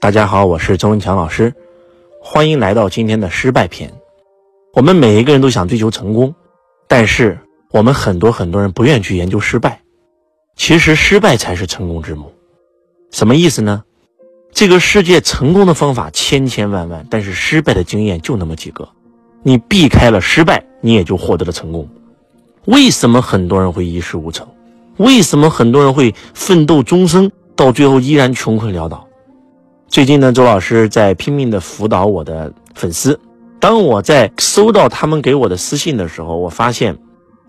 大家好，我是周文强老师，欢迎来到今天的失败篇。我们每一个人都想追求成功，但是我们很多很多人不愿去研究失败。其实失败才是成功之母。什么意思呢？这个世界成功的方法千千万万，但是失败的经验就那么几个。你避开了失败，你也就获得了成功。为什么很多人会一事无成？为什么很多人会奋斗终生，到最后依然穷困潦倒？最近呢，周老师在拼命的辅导我的粉丝。当我在收到他们给我的私信的时候，我发现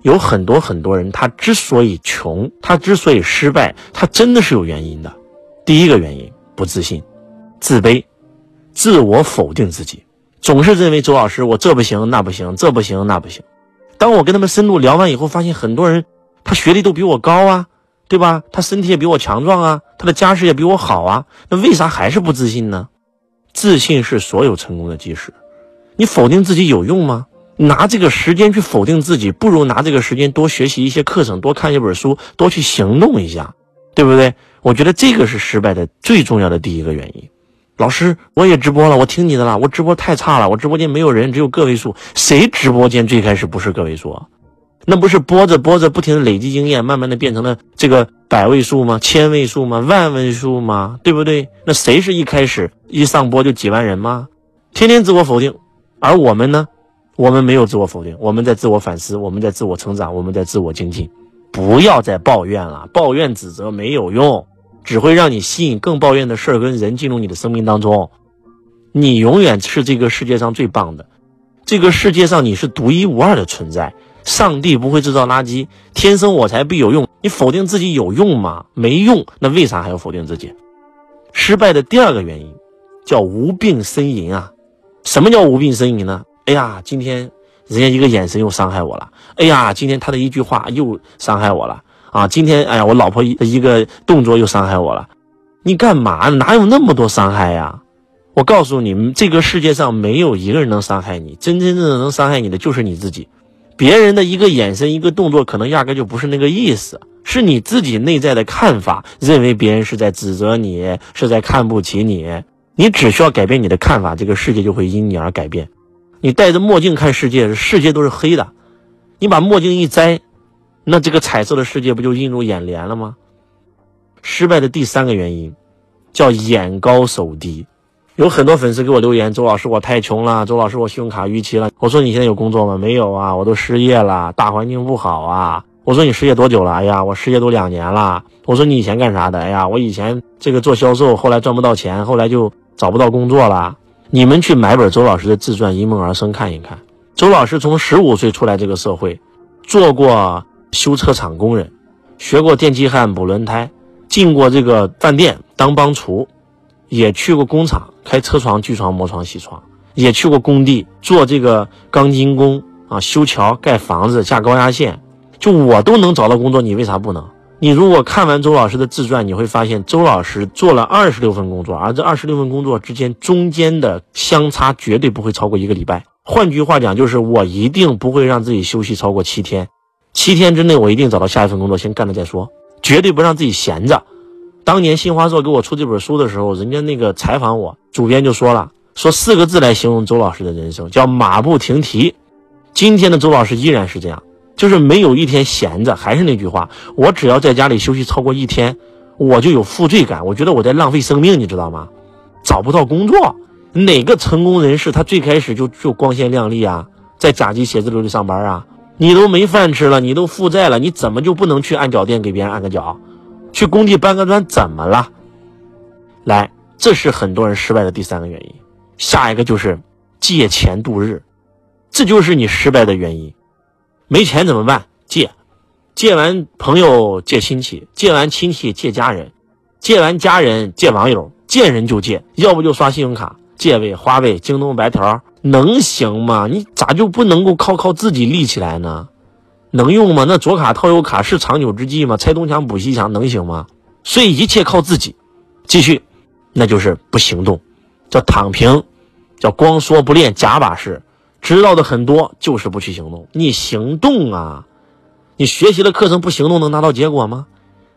有很多很多人，他之所以穷，他之所以失败，他真的是有原因的。第一个原因，不自信、自卑、自我否定自己，总是认为周老师我这不行那不行，这不行那不行。当我跟他们深度聊完以后，发现很多人他学历都比我高啊。对吧？他身体也比我强壮啊，他的家世也比我好啊，那为啥还是不自信呢？自信是所有成功的基石。你否定自己有用吗？拿这个时间去否定自己，不如拿这个时间多学习一些课程，多看一本书，多去行动一下，对不对？我觉得这个是失败的最重要的第一个原因。老师，我也直播了，我听你的了，我直播太差了，我直播间没有人，只有个位数。谁直播间最开始不是个位数？那不是播着播着，不停的累积经验，慢慢的变成了这个百位数吗？千位数吗？万位数吗？对不对？那谁是一开始一上播就几万人吗？天天自我否定，而我们呢？我们没有自我否定，我们在自我反思，我们在自我成长，我们在自我精进。不要再抱怨了，抱怨指责没有用，只会让你吸引更抱怨的事儿跟人进入你的生命当中。你永远是这个世界上最棒的，这个世界上你是独一无二的存在。上帝不会制造垃圾，天生我材必有用。你否定自己有用吗？没用，那为啥还要否定自己？失败的第二个原因叫无病呻吟啊！什么叫无病呻吟呢？哎呀，今天人家一个眼神又伤害我了。哎呀，今天他的一句话又伤害我了啊！今天哎呀，我老婆一一个动作又伤害我了。你干嘛？哪有那么多伤害呀？我告诉你们，这个世界上没有一个人能伤害你，真真正正能伤害你的就是你自己。别人的一个眼神、一个动作，可能压根就不是那个意思，是你自己内在的看法，认为别人是在指责你，是在看不起你。你只需要改变你的看法，这个世界就会因你而改变。你戴着墨镜看世界，世界都是黑的；你把墨镜一摘，那这个彩色的世界不就映入眼帘了吗？失败的第三个原因，叫眼高手低。有很多粉丝给我留言，周老师我太穷了，周老师我信用卡逾期了。我说你现在有工作吗？没有啊，我都失业了，大环境不好啊。我说你失业多久了？哎呀，我失业都两年了。我说你以前干啥的？哎呀，我以前这个做销售，后来赚不到钱，后来就找不到工作了。你们去买本周老师的自传《因梦而生》看一看。周老师从十五岁出来这个社会，做过修车厂工人，学过电气焊补轮胎，进过这个饭店当帮厨。也去过工厂开车床、锯床、磨床、铣床，也去过工地做这个钢筋工啊，修桥、盖房子、架高压线，就我都能找到工作，你为啥不能？你如果看完周老师的自传，你会发现周老师做了二十六份工作，而这二十六份工作之间中间的相差绝对不会超过一个礼拜。换句话讲，就是我一定不会让自己休息超过七天，七天之内我一定找到下一份工作，先干了再说，绝对不让自己闲着。当年新华社给我出这本书的时候，人家那个采访我，主编就说了，说四个字来形容周老师的人生，叫马不停蹄。今天的周老师依然是这样，就是没有一天闲着。还是那句话，我只要在家里休息超过一天，我就有负罪感，我觉得我在浪费生命，你知道吗？找不到工作，哪个成功人士他最开始就就光鲜亮丽啊，在甲级写字楼里上班啊？你都没饭吃了，你都负债了，你怎么就不能去按脚垫给别人按个脚？去工地搬个砖怎么了？来，这是很多人失败的第三个原因。下一个就是借钱度日，这就是你失败的原因。没钱怎么办？借，借完朋友借亲戚，借完亲戚借家人，借完家人借网友，见人就借，要不就刷信用卡，借呗、花呗、京东白条，能行吗？你咋就不能够靠靠自己立起来呢？能用吗？那左卡套右卡是长久之计吗？拆东墙补西墙能行吗？所以一切靠自己，继续，那就是不行动，叫躺平，叫光说不练假把式，知道的很多就是不去行动。你行动啊！你学习了课程不行动能拿到结果吗？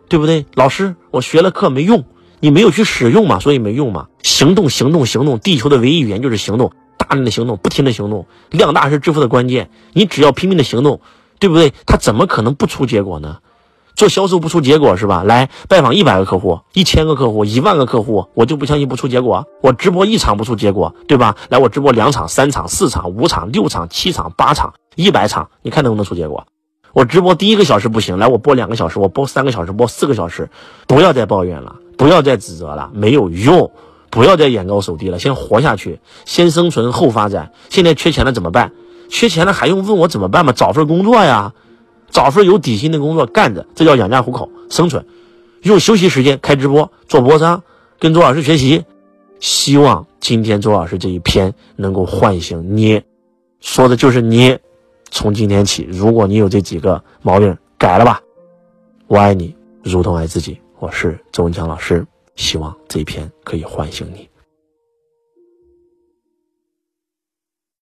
对不对？老师，我学了课没用，你没有去使用嘛，所以没用嘛。行动，行动，行动。地球的唯一语言就是行动，大量的行动，不停的行动。量大是致富的关键，你只要拼命的行动，对不对？他怎么可能不出结果呢？做销售不出结果是吧？来拜访一百个客户、一千个客户、一万个客户，我就不相信不出结果。我直播一场不出结果，对吧？来我直播两场、三场、四场、五场、六场、七场、八场、一百场，你看能不能出结果？我直播第一个小时不行，来我播两个小时，我播三个小时，播四个小时，不要再抱怨了，不要再指责了，没有用，不要再眼高手低了，先活下去，先生存后发展。现在缺钱了怎么办？缺钱了还用问我怎么办吗？找份工作呀。找份有底薪的工作干着，这叫养家糊口、生存。用休息时间开直播、做播商，跟周老师学习。希望今天周老师这一篇能够唤醒你，说的就是你。从今天起，如果你有这几个毛病，改了吧。我爱你，如同爱自己。我是周文强老师，希望这一篇可以唤醒你。